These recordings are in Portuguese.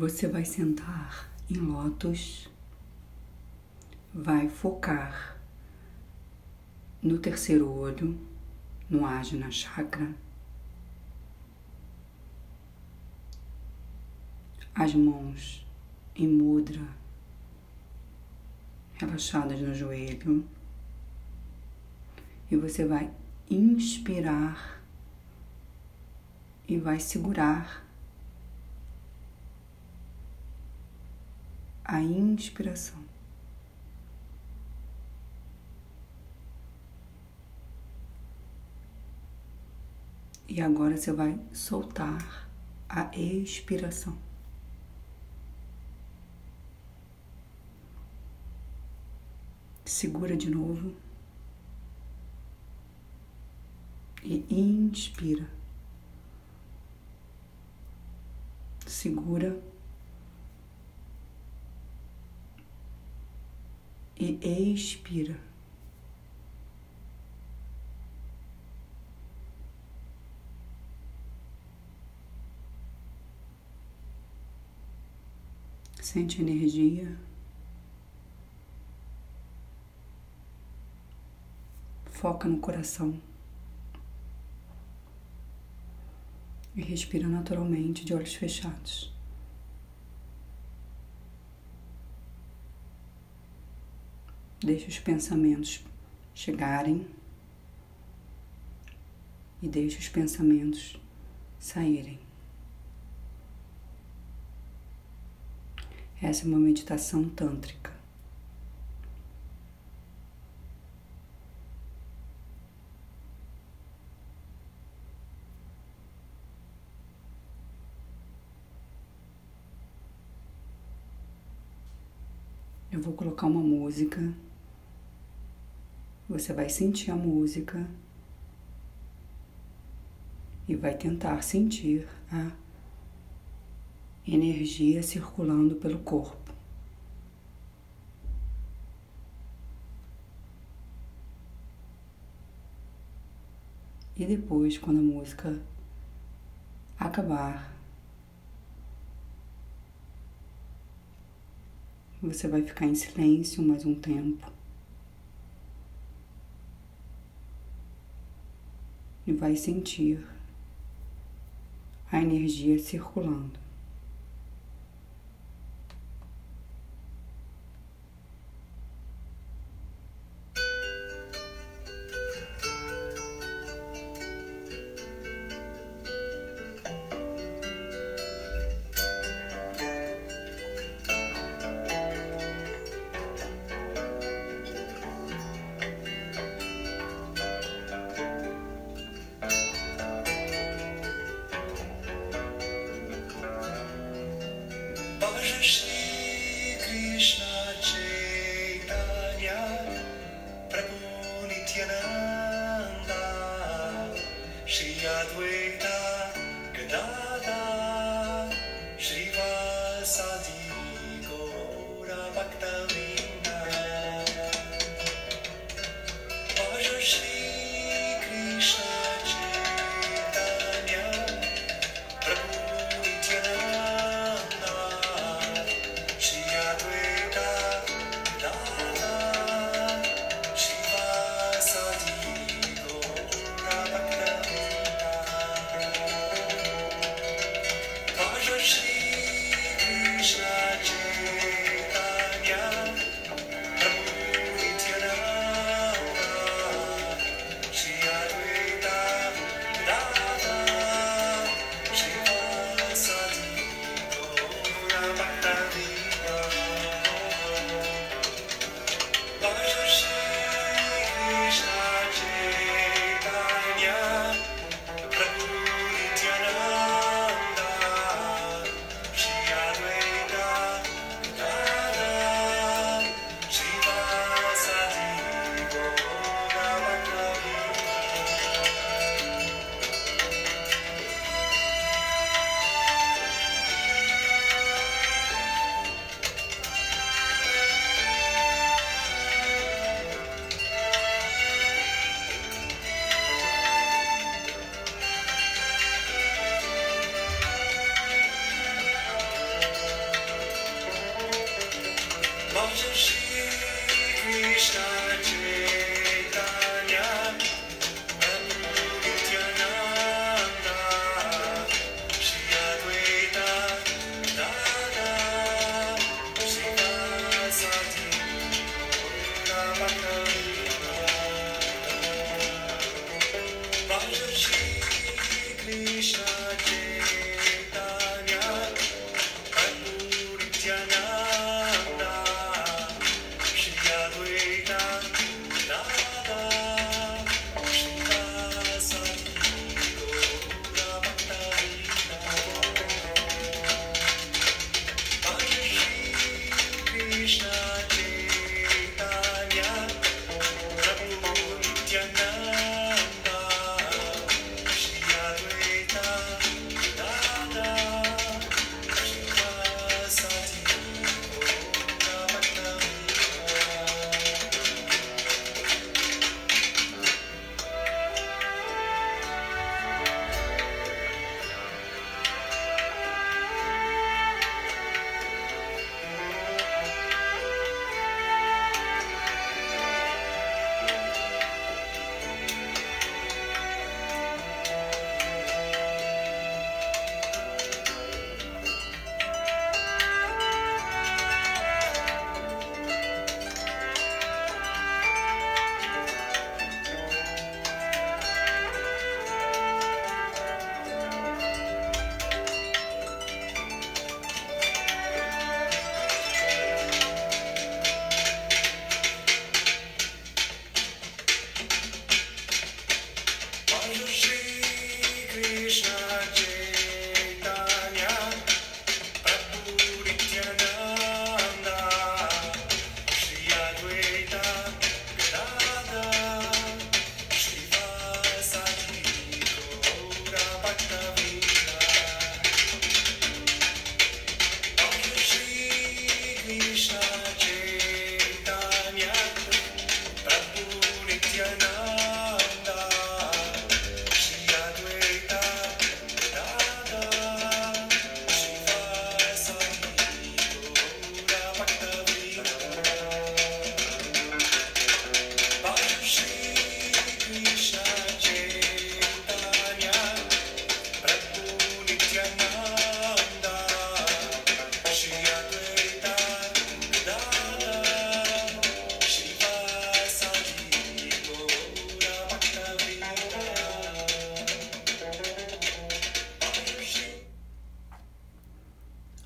Você vai sentar em lótus, vai focar no terceiro olho, no Ajna Chakra, as mãos em mudra, relaxadas no joelho, e você vai inspirar e vai segurar a inspiração. E agora você vai soltar a expiração. Segura de novo. E inspira. Segura. E expira. Sente energia. Foca no coração. E respira naturalmente de olhos fechados. Deixe os pensamentos chegarem e deixe os pensamentos saírem. Essa é uma meditação tântrica. Eu vou colocar uma música você vai sentir a música e vai tentar sentir a energia circulando pelo corpo. E depois, quando a música acabar, você vai ficar em silêncio mais um tempo. E vai sentir a energia circulando. можешь ли Krishna.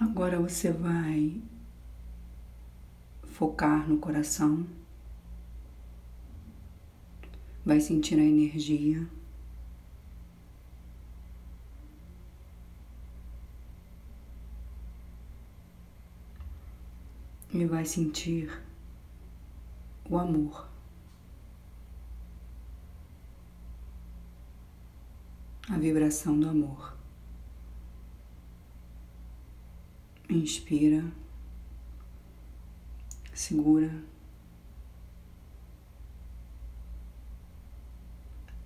Agora você vai focar no coração, vai sentir a energia. E vai sentir o amor. A vibração do amor. Inspira, segura,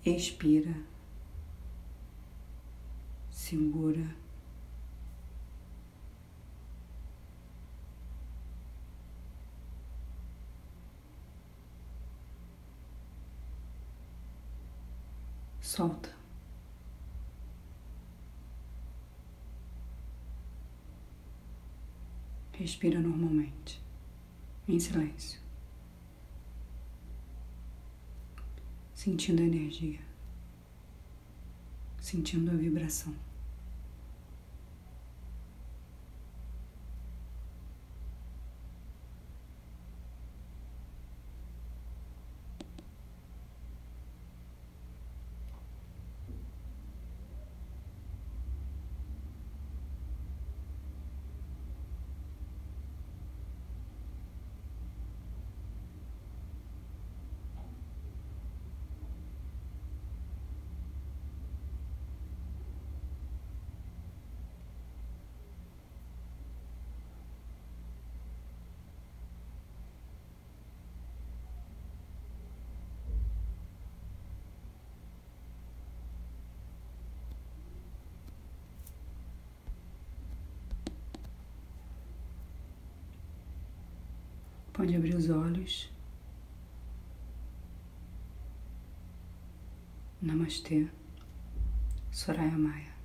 expira, segura. Solta. Respira normalmente, em silêncio, sentindo a energia, sentindo a vibração. Pode abrir os olhos. Namastê. Soraya Maia.